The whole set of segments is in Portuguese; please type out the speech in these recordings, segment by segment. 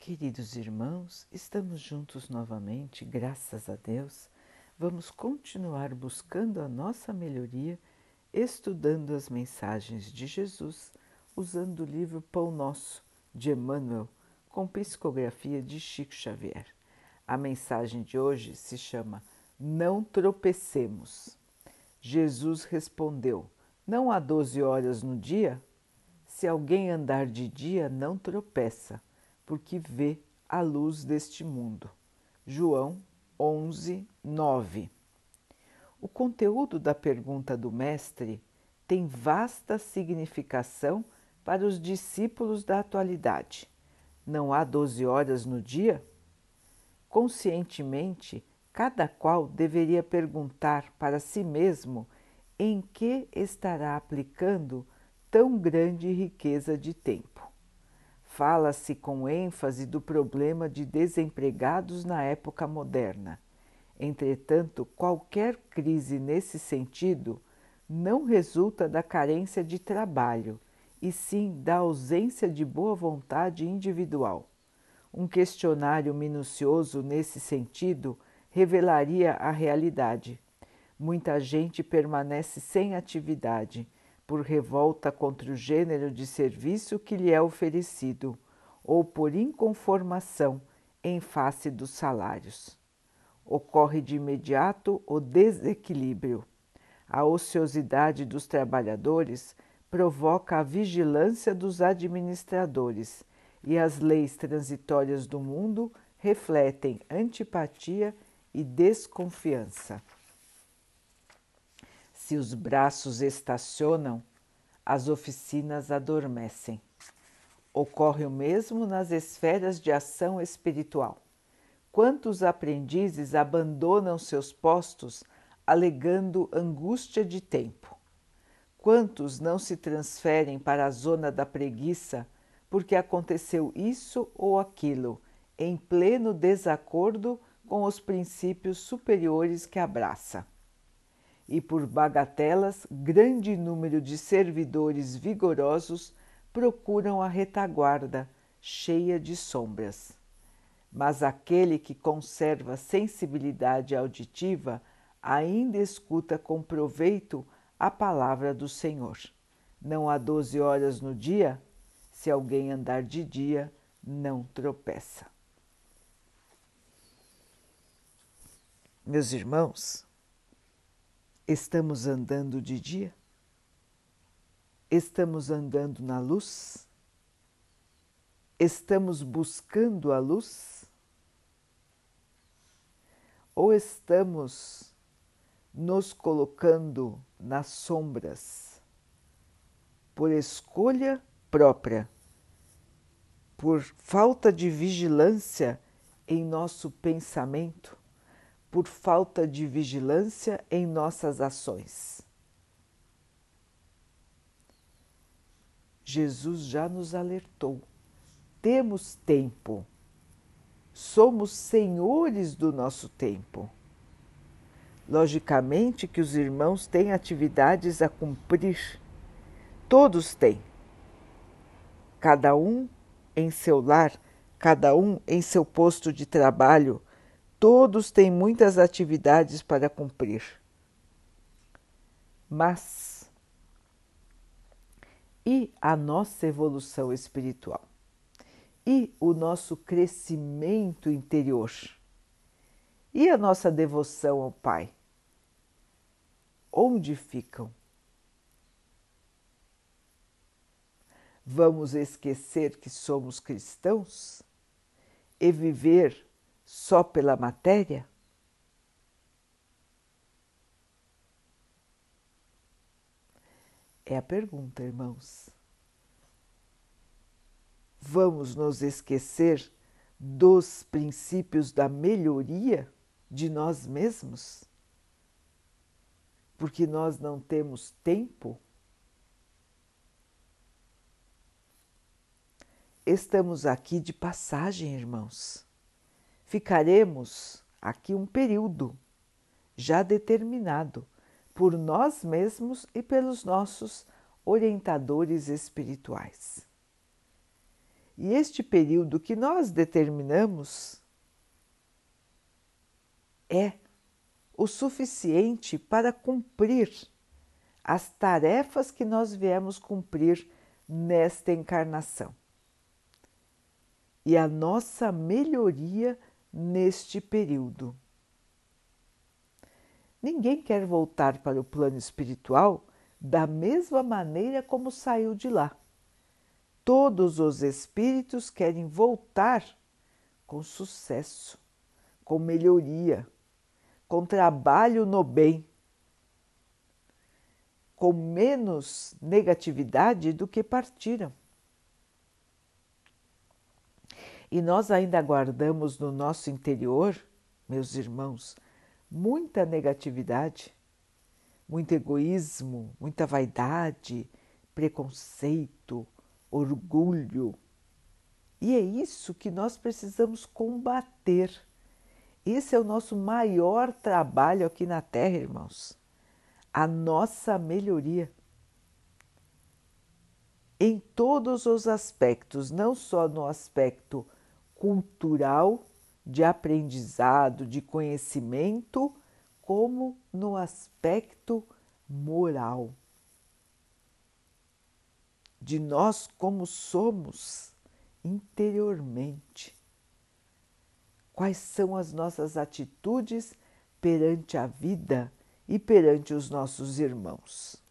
Queridos irmãos, estamos juntos novamente, graças a Deus. Vamos continuar buscando a nossa melhoria, estudando as mensagens de Jesus, usando o livro Pão Nosso, de Emmanuel, com psicografia de Chico Xavier. A mensagem de hoje se chama Não tropecemos. Jesus respondeu: Não há doze horas no dia? Se alguém andar de dia, não tropeça porque vê a luz deste mundo. João 11, 9. O conteúdo da pergunta do Mestre tem vasta significação para os discípulos da atualidade. Não há doze horas no dia? Conscientemente, cada qual deveria perguntar para si mesmo em que estará aplicando tão grande riqueza de tempo. Fala-se com ênfase do problema de desempregados na época moderna. Entretanto, qualquer crise nesse sentido não resulta da carência de trabalho, e sim da ausência de boa vontade individual. Um questionário minucioso nesse sentido revelaria a realidade. Muita gente permanece sem atividade por revolta contra o gênero de serviço que lhe é oferecido ou por inconformação em face dos salários. Ocorre de imediato o desequilíbrio. A ociosidade dos trabalhadores provoca a vigilância dos administradores e as leis transitórias do mundo refletem antipatia e desconfiança. Se os braços estacionam, as oficinas adormecem. Ocorre o mesmo nas esferas de ação espiritual. Quantos aprendizes abandonam seus postos alegando angústia de tempo? Quantos não se transferem para a zona da preguiça porque aconteceu isso ou aquilo, em pleno desacordo com os princípios superiores que abraça? E por bagatelas, grande número de servidores vigorosos procuram a retaguarda, cheia de sombras. Mas aquele que conserva sensibilidade auditiva ainda escuta com proveito a palavra do Senhor. Não há doze horas no dia? Se alguém andar de dia, não tropeça. Meus irmãos, Estamos andando de dia? Estamos andando na luz? Estamos buscando a luz? Ou estamos nos colocando nas sombras por escolha própria, por falta de vigilância em nosso pensamento? Por falta de vigilância em nossas ações. Jesus já nos alertou. Temos tempo. Somos senhores do nosso tempo. Logicamente que os irmãos têm atividades a cumprir. Todos têm. Cada um em seu lar, cada um em seu posto de trabalho, Todos têm muitas atividades para cumprir. Mas e a nossa evolução espiritual? E o nosso crescimento interior? E a nossa devoção ao Pai? Onde ficam? Vamos esquecer que somos cristãos e viver só pela matéria? É a pergunta, irmãos. Vamos nos esquecer dos princípios da melhoria de nós mesmos? Porque nós não temos tempo? Estamos aqui de passagem, irmãos ficaremos aqui um período já determinado por nós mesmos e pelos nossos orientadores espirituais. E este período que nós determinamos é o suficiente para cumprir as tarefas que nós viemos cumprir nesta encarnação. E a nossa melhoria neste período. Ninguém quer voltar para o plano espiritual da mesma maneira como saiu de lá. Todos os espíritos querem voltar com sucesso, com melhoria, com trabalho no bem, com menos negatividade do que partiram. E nós ainda guardamos no nosso interior, meus irmãos, muita negatividade, muito egoísmo, muita vaidade, preconceito, orgulho. E é isso que nós precisamos combater. Esse é o nosso maior trabalho aqui na Terra, irmãos. A nossa melhoria. Em todos os aspectos, não só no aspecto cultural, de aprendizado, de conhecimento, como no aspecto moral. De nós como somos interiormente. Quais são as nossas atitudes perante a vida e perante os nossos irmãos?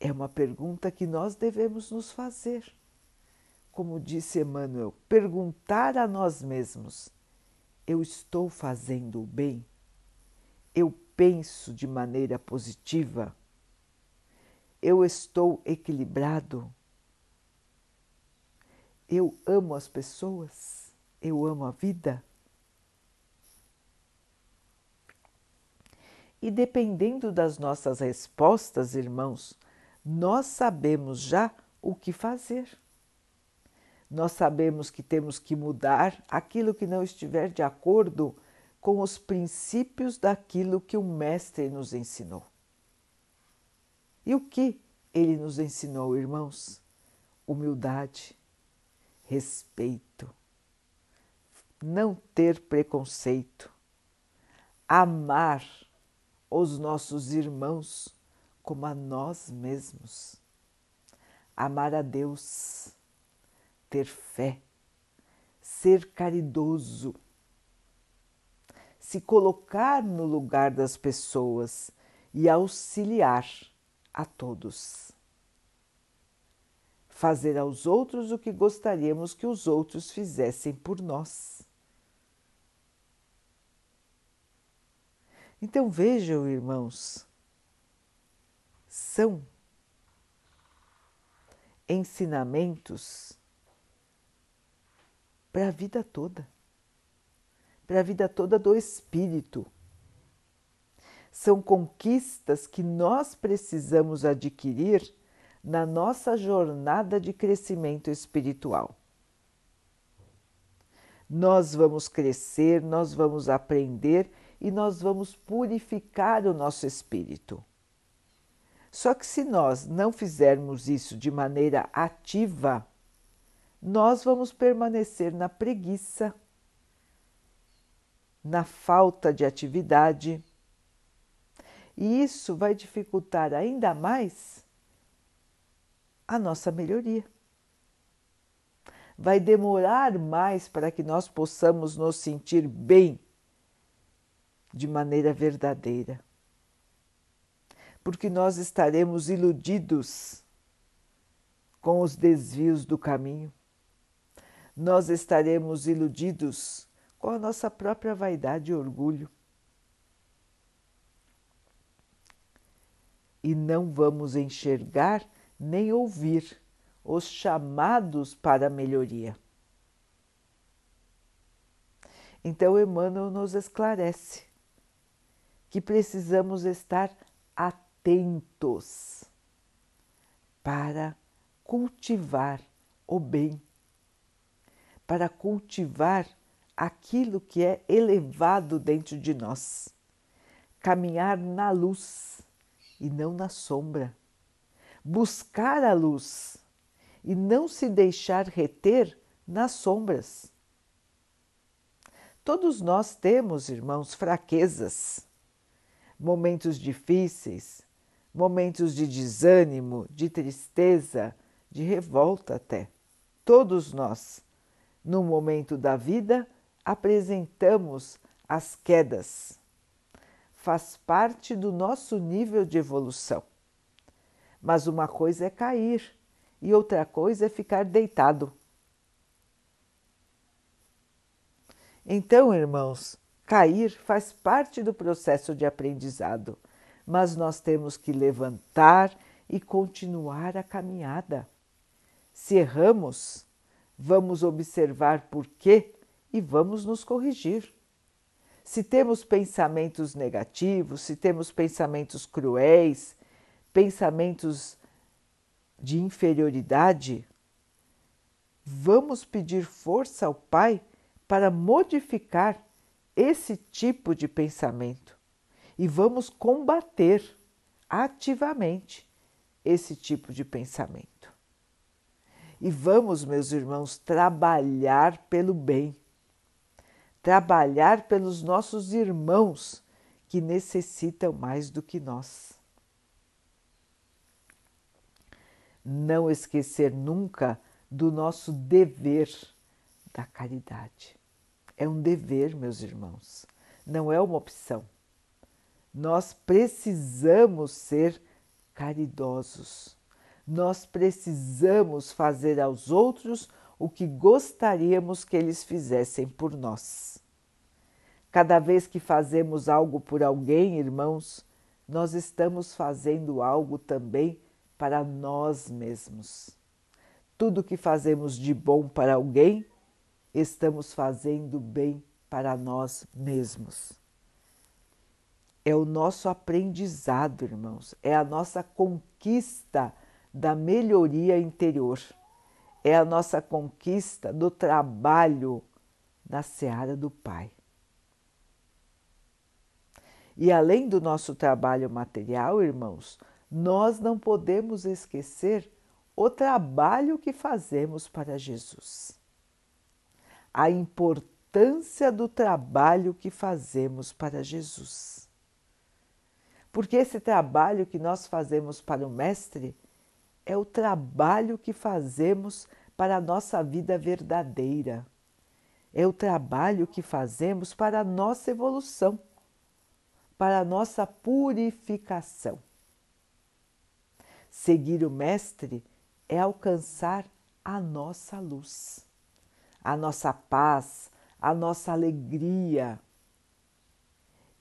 É uma pergunta que nós devemos nos fazer como disse Emmanuel, perguntar a nós mesmos: eu estou fazendo o bem? Eu penso de maneira positiva? Eu estou equilibrado? Eu amo as pessoas? Eu amo a vida? E dependendo das nossas respostas, irmãos, nós sabemos já o que fazer nós sabemos que temos que mudar aquilo que não estiver de acordo com os princípios daquilo que o Mestre nos ensinou. E o que ele nos ensinou, irmãos? Humildade, respeito, não ter preconceito, amar os nossos irmãos como a nós mesmos, amar a Deus ter fé, ser caridoso, se colocar no lugar das pessoas e auxiliar a todos. Fazer aos outros o que gostaríamos que os outros fizessem por nós. Então vejam, irmãos, são ensinamentos para a vida toda, para a vida toda do espírito. São conquistas que nós precisamos adquirir na nossa jornada de crescimento espiritual. Nós vamos crescer, nós vamos aprender e nós vamos purificar o nosso espírito. Só que se nós não fizermos isso de maneira ativa, nós vamos permanecer na preguiça, na falta de atividade, e isso vai dificultar ainda mais a nossa melhoria. Vai demorar mais para que nós possamos nos sentir bem de maneira verdadeira. Porque nós estaremos iludidos com os desvios do caminho nós estaremos iludidos com a nossa própria vaidade e orgulho. E não vamos enxergar nem ouvir os chamados para a melhoria. Então, Emmanuel nos esclarece que precisamos estar atentos para cultivar o bem para cultivar aquilo que é elevado dentro de nós. Caminhar na luz e não na sombra. Buscar a luz e não se deixar reter nas sombras. Todos nós temos, irmãos, fraquezas, momentos difíceis, momentos de desânimo, de tristeza, de revolta até. Todos nós, no momento da vida, apresentamos as quedas. Faz parte do nosso nível de evolução. Mas uma coisa é cair e outra coisa é ficar deitado. Então, irmãos, cair faz parte do processo de aprendizado, mas nós temos que levantar e continuar a caminhada. Se erramos, vamos observar por quê e vamos nos corrigir. Se temos pensamentos negativos, se temos pensamentos cruéis, pensamentos de inferioridade, vamos pedir força ao Pai para modificar esse tipo de pensamento e vamos combater ativamente esse tipo de pensamento. E vamos, meus irmãos, trabalhar pelo bem, trabalhar pelos nossos irmãos que necessitam mais do que nós. não esquecer nunca do nosso dever da caridade. É um dever, meus irmãos, não é uma opção. Nós precisamos ser caridosos. Nós precisamos fazer aos outros o que gostaríamos que eles fizessem por nós. Cada vez que fazemos algo por alguém, irmãos, nós estamos fazendo algo também para nós mesmos. Tudo que fazemos de bom para alguém, estamos fazendo bem para nós mesmos. É o nosso aprendizado, irmãos, é a nossa conquista da melhoria interior, é a nossa conquista do trabalho na seara do Pai. E além do nosso trabalho material, irmãos, nós não podemos esquecer o trabalho que fazemos para Jesus. A importância do trabalho que fazemos para Jesus. Porque esse trabalho que nós fazemos para o Mestre é o trabalho que fazemos para a nossa vida verdadeira. É o trabalho que fazemos para a nossa evolução, para a nossa purificação. Seguir o Mestre é alcançar a nossa luz, a nossa paz, a nossa alegria.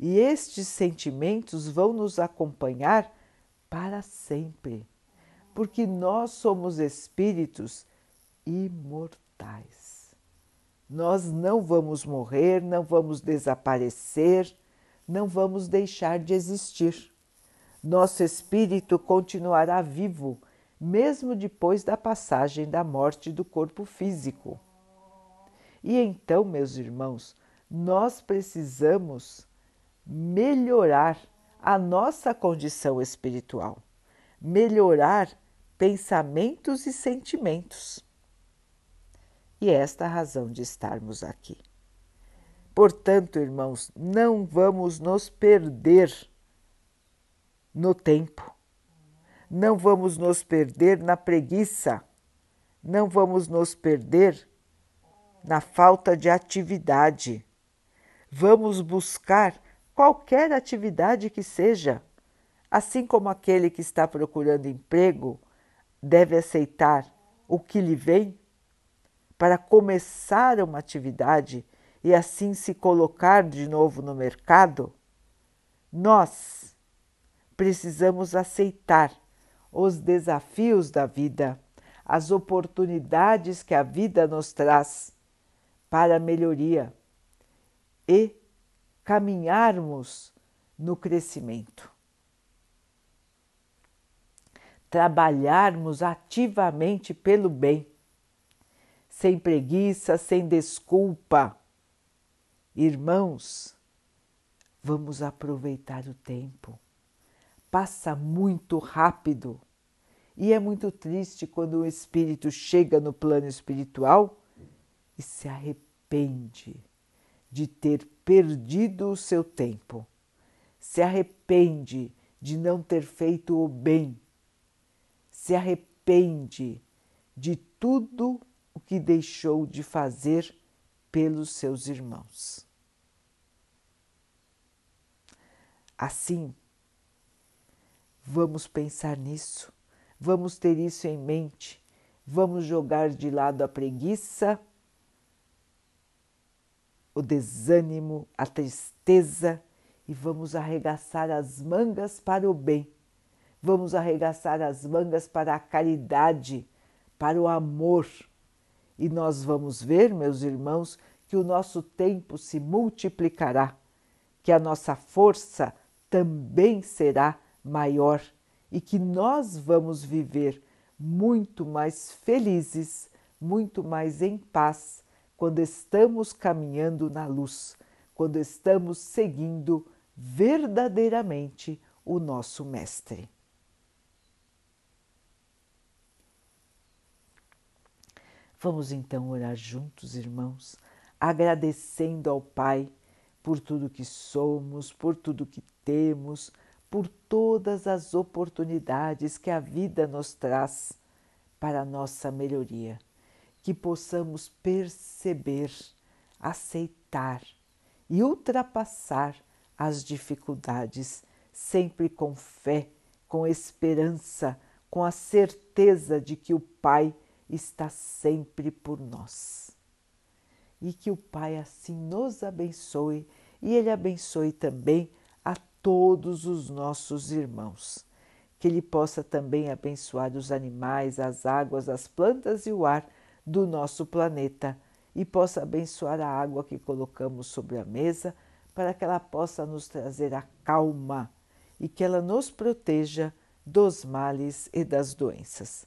E estes sentimentos vão nos acompanhar para sempre, porque nós somos espíritos imortais. Nós não vamos morrer, não vamos desaparecer, não vamos deixar de existir. Nosso espírito continuará vivo, mesmo depois da passagem da morte do corpo físico. E então, meus irmãos, nós precisamos melhorar a nossa condição espiritual, melhorar pensamentos e sentimentos. E esta é a razão de estarmos aqui. Portanto, irmãos, não vamos nos perder no tempo. Não vamos nos perder na preguiça, não vamos nos perder na falta de atividade. Vamos buscar qualquer atividade que seja, assim como aquele que está procurando emprego deve aceitar o que lhe vem para começar uma atividade e assim se colocar de novo no mercado, nós precisamos aceitar os desafios da vida, as oportunidades que a vida nos traz para a melhoria e caminharmos no crescimento. Trabalharmos ativamente pelo bem, sem preguiça, sem desculpa. Irmãos, vamos aproveitar o tempo. Passa muito rápido. E é muito triste quando o espírito chega no plano espiritual e se arrepende de ter perdido o seu tempo, se arrepende de não ter feito o bem, se arrepende de tudo o que deixou de fazer pelos seus irmãos. Assim, vamos pensar nisso, vamos ter isso em mente, vamos jogar de lado a preguiça, o desânimo, a tristeza e vamos arregaçar as mangas para o bem, vamos arregaçar as mangas para a caridade, para o amor. E nós vamos ver, meus irmãos, que o nosso tempo se multiplicará, que a nossa força também será maior e que nós vamos viver muito mais felizes, muito mais em paz quando estamos caminhando na luz, quando estamos seguindo verdadeiramente o nosso Mestre. Vamos então orar juntos, irmãos, agradecendo ao Pai por tudo que somos, por tudo que temos, por todas as oportunidades que a vida nos traz para a nossa melhoria. Que possamos perceber, aceitar e ultrapassar as dificuldades, sempre com fé, com esperança, com a certeza de que o Pai está sempre por nós. E que o Pai assim nos abençoe e Ele abençoe também a todos os nossos irmãos. Que Ele possa também abençoar os animais, as águas, as plantas e o ar do nosso planeta e possa abençoar a água que colocamos sobre a mesa para que ela possa nos trazer a calma e que ela nos proteja dos males e das doenças.